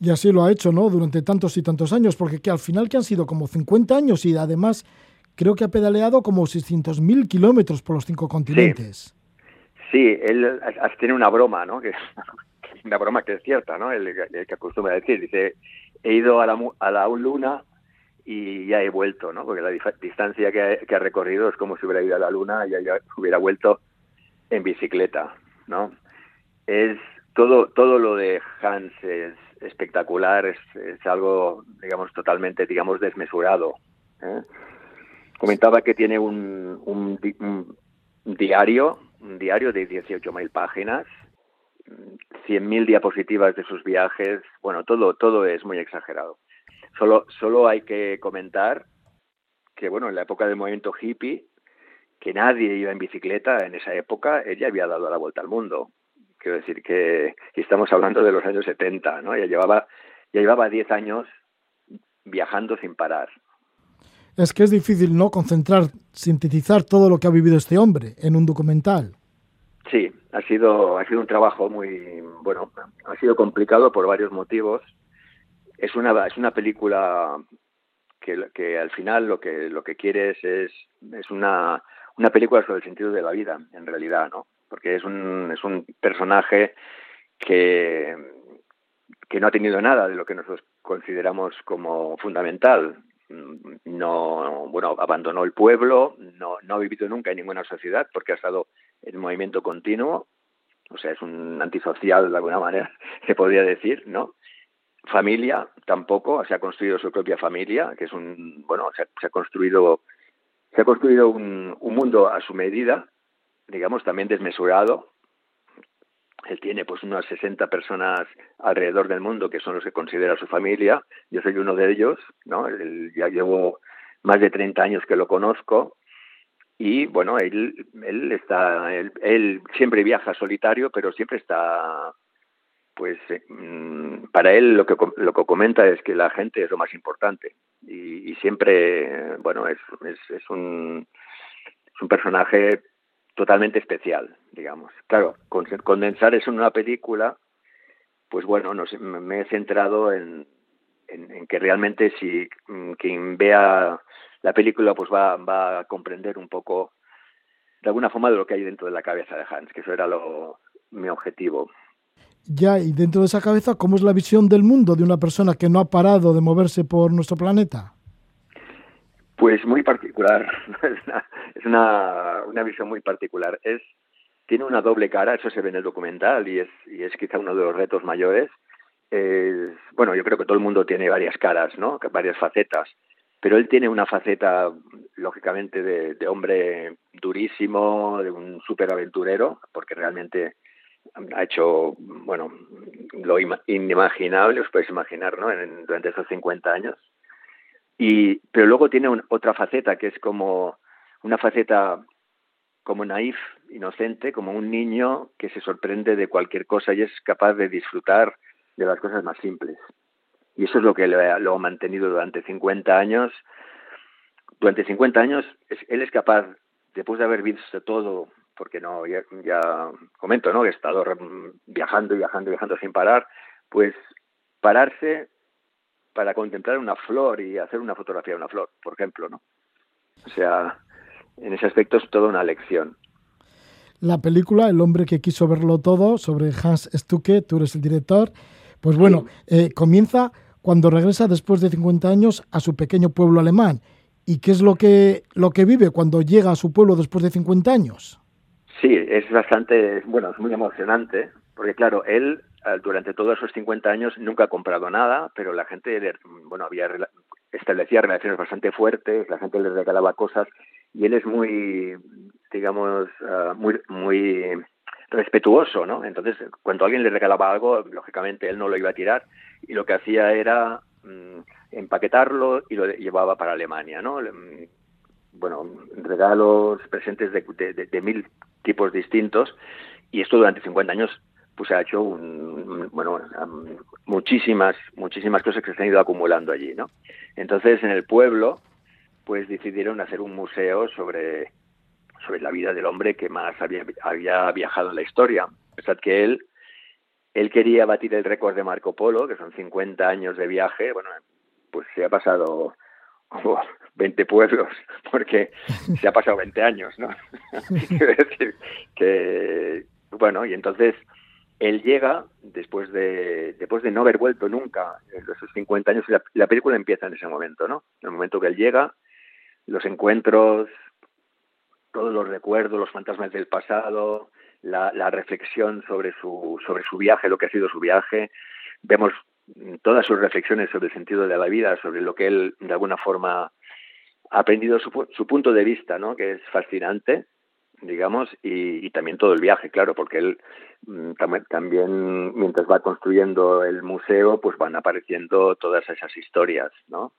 Y así lo ha hecho, ¿no? Durante tantos y tantos años, porque que al final que han sido como 50 años y además creo que ha pedaleado como 600.000 kilómetros por los cinco continentes. Sí, él tiene una broma, ¿no? Que una broma que es cierta, ¿no? El, que acostumbra a decir, dice, he ido a la, a la luna y ya he vuelto, ¿no? Porque la distancia que ha, que ha, recorrido es como si hubiera ido a la luna y ya hubiera vuelto en bicicleta, ¿no? Es todo todo lo de Hans es espectacular, es, es algo, digamos, totalmente, digamos, desmesurado. ¿eh? Comentaba que tiene un, un, un diario, un diario de 18.000 páginas, 100.000 diapositivas de sus viajes, bueno, todo, todo es muy exagerado. Solo, solo hay que comentar que, bueno, en la época del movimiento hippie, que nadie iba en bicicleta en esa época, ella había dado la vuelta al mundo. Quiero decir que estamos hablando de los años 70, ¿no? Ella llevaba, ya llevaba 10 años viajando sin parar. Es que es difícil, ¿no? Concentrar, sintetizar todo lo que ha vivido este hombre en un documental. Sí, ha sido, ha sido un trabajo muy, bueno, ha sido complicado por varios motivos. Es una, es una película que, que al final lo que, lo que quieres es, es una, una película sobre el sentido de la vida, en realidad, ¿no? Porque es un, es un personaje que, que no ha tenido nada de lo que nosotros consideramos como fundamental. No, bueno, abandonó el pueblo, no, no ha vivido nunca en ninguna sociedad porque ha estado en movimiento continuo, o sea, es un antisocial de alguna manera, se podría decir, ¿no? Familia tampoco, se ha construido su propia familia, que es un, bueno, se ha, construido se ha construido un, un, mundo a su medida, digamos, también desmesurado. Él tiene pues unas 60 personas alrededor del mundo que son los que considera su familia. Yo soy uno de ellos, ¿no? Ya llevo más de 30 años que lo conozco y bueno, él, él está, él, él siempre viaja solitario, pero siempre está pues eh, para él lo que lo que comenta es que la gente es lo más importante y, y siempre bueno es, es, un es un personaje totalmente especial digamos. Claro condensar eso en una película pues bueno no me he centrado en, en, en que realmente si quien vea la película pues va va a comprender un poco de alguna forma de lo que hay dentro de la cabeza de Hans que eso era lo mi objetivo ya, y dentro de esa cabeza, ¿cómo es la visión del mundo de una persona que no ha parado de moverse por nuestro planeta? Pues muy particular, es, una, es una, una, visión muy particular. Es, tiene una doble cara, eso se ve en el documental y es, y es quizá uno de los retos mayores. Es, bueno, yo creo que todo el mundo tiene varias caras, ¿no? varias facetas, pero él tiene una faceta, lógicamente, de, hombre durísimo, de un superaventurero, porque realmente ha hecho, bueno, lo inimaginable, os podéis imaginar, ¿no? Durante esos 50 años. Y, pero luego tiene otra faceta que es como una faceta como naif, inocente, como un niño que se sorprende de cualquier cosa y es capaz de disfrutar de las cosas más simples. Y eso es lo que lo, lo ha mantenido durante 50 años. Durante 50 años es, él es capaz, después de haber visto todo, porque no ya, ya comento no he estado viajando y viajando y viajando sin parar pues pararse para contemplar una flor y hacer una fotografía de una flor por ejemplo no o sea en ese aspecto es toda una lección la película El hombre que quiso verlo todo sobre Hans Stucke tú eres el director pues bueno sí. eh, comienza cuando regresa después de 50 años a su pequeño pueblo alemán ¿Y qué es lo que, lo que vive cuando llega a su pueblo después de 50 años? Sí, es bastante, bueno, es muy emocionante, porque claro, él durante todos esos 50 años nunca ha comprado nada, pero la gente, bueno, había establecía relaciones bastante fuertes, la gente le regalaba cosas y él es muy, digamos, uh, muy, muy respetuoso, ¿no? Entonces, cuando alguien le regalaba algo, lógicamente él no lo iba a tirar y lo que hacía era mmm, empaquetarlo y lo llevaba para Alemania, ¿no? Bueno, regalos, presentes de, de, de mil tipos distintos y esto durante 50 años pues ha hecho un, bueno muchísimas muchísimas cosas que se han ido acumulando allí no entonces en el pueblo pues decidieron hacer un museo sobre sobre la vida del hombre que más había, había viajado en la historia pensad que él él quería batir el récord de Marco Polo que son 50 años de viaje bueno pues se ha pasado como 20 pueblos, porque se ha pasado 20 años, ¿no? Quiero decir que, bueno, y entonces él llega después de después de no haber vuelto nunca en esos 50 años y la, película empieza en ese momento, ¿no? En el momento que él llega, los encuentros, todos los recuerdos, los fantasmas del pasado, la, la reflexión sobre su sobre su viaje, lo que ha sido su viaje, vemos todas sus reflexiones sobre el sentido de la vida, sobre lo que él de alguna forma ha aprendido su, su punto de vista, ¿no? que es fascinante, digamos, y, y, también todo el viaje, claro, porque él mm, también, mientras va construyendo el museo, pues van apareciendo todas esas historias, ¿no?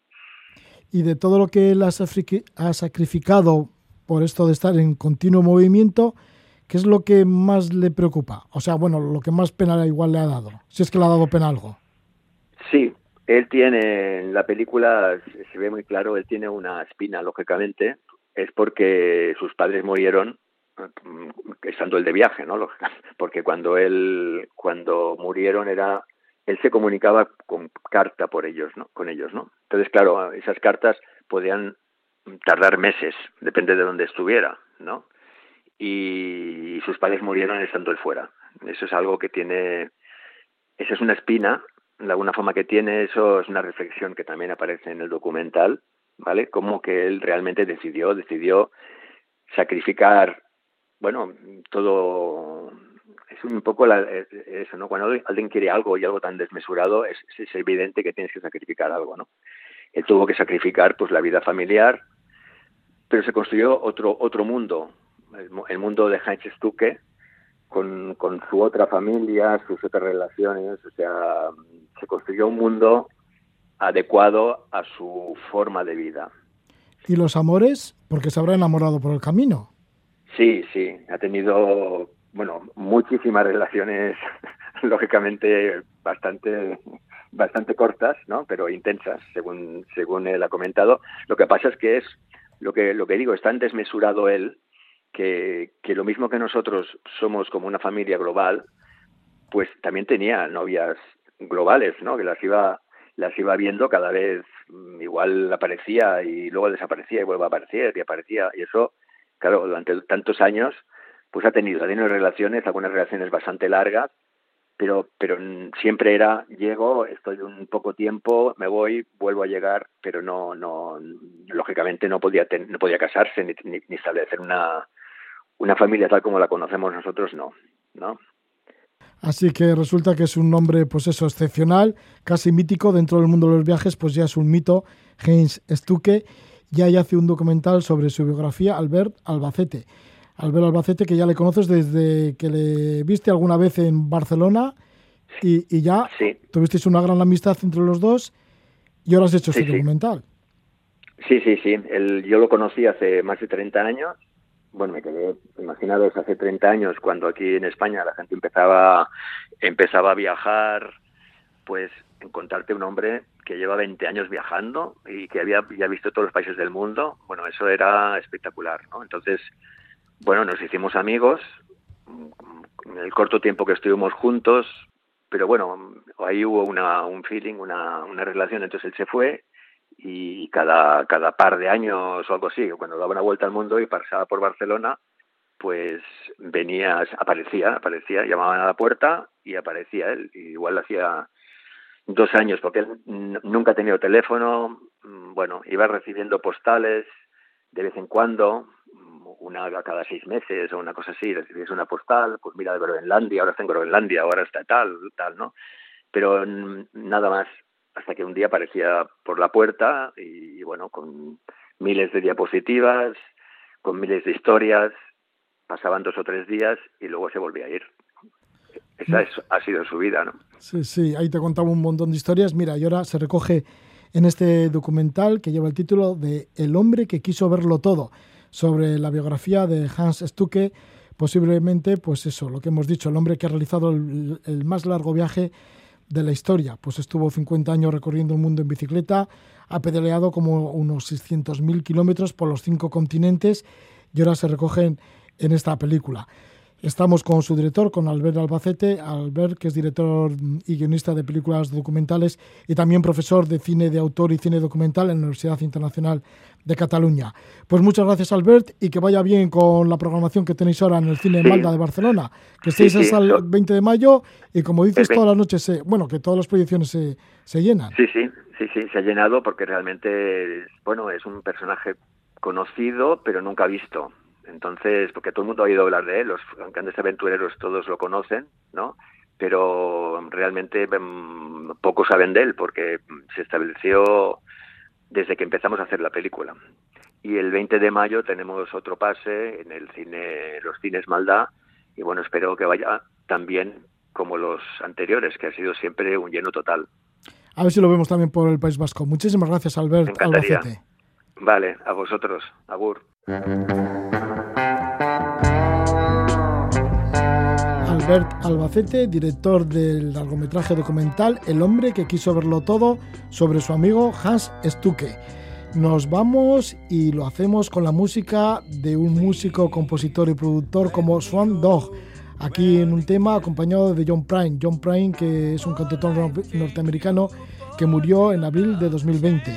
Y de todo lo que él ha, ha sacrificado por esto de estar en continuo movimiento, ¿qué es lo que más le preocupa? O sea, bueno, lo que más pena igual le ha dado, si es que le ha dado pena algo. Sí, él tiene, en la película se ve muy claro, él tiene una espina, lógicamente, es porque sus padres murieron mm, estando él de viaje, ¿no? Porque cuando él, cuando murieron era, él se comunicaba con carta por ellos, ¿no? Con ellos, ¿no? Entonces, claro, esas cartas podían tardar meses, depende de dónde estuviera, ¿no? Y sus padres murieron estando él fuera. Eso es algo que tiene, esa es una espina de alguna forma que tiene eso es una reflexión que también aparece en el documental, ¿vale? Como que él realmente decidió, decidió sacrificar, bueno, todo es un poco la, eso, ¿no? Cuando alguien quiere algo y algo tan desmesurado, es, es, evidente que tienes que sacrificar algo, ¿no? Él tuvo que sacrificar, pues, la vida familiar, pero se construyó otro otro mundo, el, el mundo de Heinz Stucke, con, con su otra familia, sus otras relaciones, o sea, se construyó un mundo adecuado a su forma de vida. ¿Y los amores? Porque se habrá enamorado por el camino. Sí, sí, ha tenido, bueno, muchísimas relaciones, lógicamente bastante bastante cortas, ¿no? Pero intensas, según según él ha comentado. Lo que pasa es que es lo que lo que digo, es tan desmesurado él que, lo mismo que nosotros somos como una familia global, pues también tenía novias globales, ¿no? Que las iba las iba viendo cada vez mm, igual aparecía y luego desaparecía y vuelve a aparecer y aparecía y eso, claro, durante tantos años pues ha tenido, relaciones, algunas relaciones bastante largas, pero pero siempre era llego, estoy un poco tiempo, me voy, vuelvo a llegar, pero no no lógicamente no podía no podía casarse ni, ni establecer una una familia tal como la conocemos nosotros no, ¿no? Así que resulta que es un nombre, pues eso, excepcional, casi mítico dentro del mundo de los viajes, pues ya es un mito. Heinz Stuke ya hace un documental sobre su biografía, Albert Albacete. Albert Albacete, que ya le conoces desde que le viste alguna vez en Barcelona y, y ya sí. tuvisteis una gran amistad entre los dos y ahora has hecho sí, este sí. documental. Sí, sí, sí. El, yo lo conocí hace más de 30 años bueno, me quedé, imaginados, hace 30 años, cuando aquí en España la gente empezaba, empezaba a viajar, pues encontrarte un hombre que lleva 20 años viajando y que había ya visto todos los países del mundo, bueno, eso era espectacular, ¿no? Entonces, bueno, nos hicimos amigos, en el corto tiempo que estuvimos juntos, pero bueno, ahí hubo una, un feeling, una, una relación, entonces él se fue y cada, cada par de años o algo así, cuando daba una vuelta al mundo y pasaba por Barcelona, pues venía, aparecía, aparecía, llamaban a la puerta y aparecía él. Igual hacía dos años, porque él nunca ha tenido teléfono, bueno, iba recibiendo postales de vez en cuando, una cada seis meses o una cosa así, recibías una postal, pues mira de Groenlandia, ahora está en Groenlandia, ahora está tal, tal, ¿no? Pero nada más hasta que un día aparecía por la puerta y, bueno, con miles de diapositivas, con miles de historias, pasaban dos o tres días y luego se volvía a ir. Esa es, ha sido su vida, ¿no? Sí, sí, ahí te contaba un montón de historias. Mira, y ahora se recoge en este documental que lleva el título de El hombre que quiso verlo todo, sobre la biografía de Hans Stucke, posiblemente, pues eso, lo que hemos dicho, el hombre que ha realizado el, el más largo viaje de la historia, pues estuvo 50 años recorriendo el mundo en bicicleta, ha pedaleado como unos 600.000 kilómetros por los cinco continentes y ahora se recogen en esta película. Estamos con su director, con Albert Albacete, Albert que es director y guionista de películas documentales y también profesor de cine de autor y cine documental en la Universidad Internacional de Cataluña. Pues muchas gracias Albert y que vaya bien con la programación que tenéis ahora en el Cine Sí. Malda de Barcelona, que estéis Sí, sí, hasta el lo- 20 de mayo y como dices todas las noches, se, bueno, que todas las proyecciones se, se llenan. Sí, sí, sí, sí, se ha llenado porque realmente, bueno, es un personaje conocido pero nunca visto. Entonces, porque todo el mundo ha oído hablar de él, los grandes aventureros todos lo conocen, ¿no? Pero realmente mm, pocos saben de él porque se estableció desde que empezamos a hacer la película. Y el 20 de mayo tenemos otro pase en el cine, los cines Maldá, y bueno, espero que vaya también como los anteriores, que ha sido siempre un lleno total. A ver si lo vemos también por el País Vasco. Muchísimas gracias Albert. Albacete. Vale, a vosotros. Agur. Albert Albacete, director del largometraje documental El hombre que quiso verlo todo sobre su amigo Hans Stuke. Nos vamos y lo hacemos con la música de un músico, compositor y productor como Swan Dog. Aquí en un tema acompañado de John Prine. John Prine, que es un cantautor nor- norteamericano que murió en abril de 2020.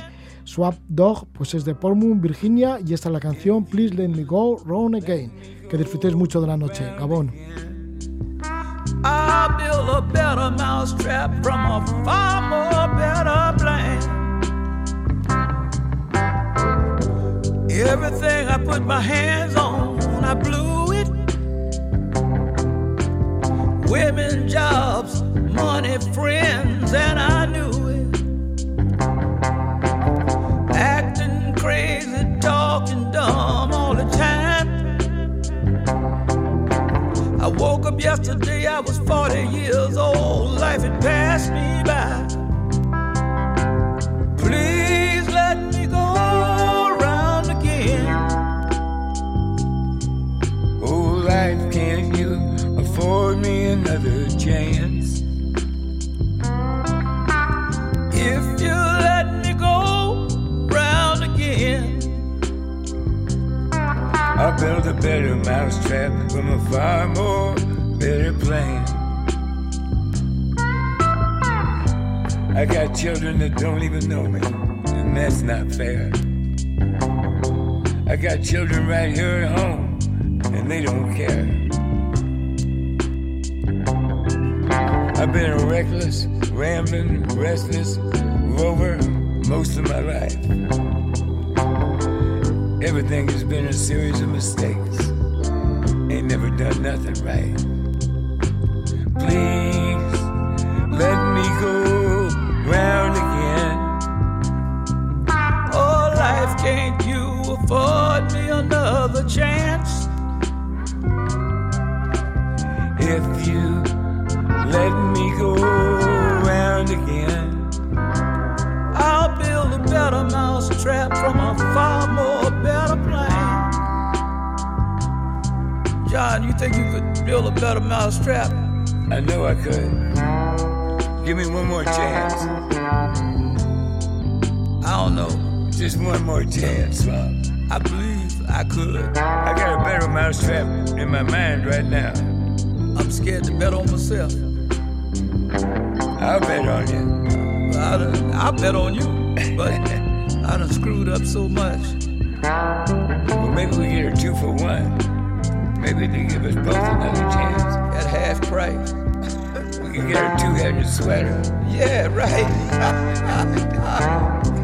Swap Dog, pues es de Portmouth, Virginia, y esta es la canción Please Let Me Go Round Again. Que disfrutéis mucho de la noche. Gabón. I'll build a better mousetrap from a far more better plan. Everything I put my hands on, I blew it. Women, jobs, money, friends, and I knew it. Acting crazy, talking dumb woke up yesterday, I was 40 years old. Life had passed me by. Please let me go around again. Oh, life, can you afford me another chance? Build a better mousetrap from a far more better plan. I got children that don't even know me, and that's not fair. I got children right here at home, and they don't care. I've been a reckless, rambling, restless rover most of my life. Everything has been a series of mistakes. Ain't never done nothing right. Please let me go round again. Oh, life, can't you afford me another chance? If you let me go round again, think you could build a better mousetrap? I know I could. Give me one more chance. I don't know. Just one more chance, Bob. I believe I could. I got a better mousetrap in my mind right now. I'm scared to bet on myself. I'll bet on you. I done, I'll bet on you, but I done screwed up so much. Well, maybe we get a two for one. Maybe they give us both another chance. At half price. We can get her two-headed sweater. Yeah, right.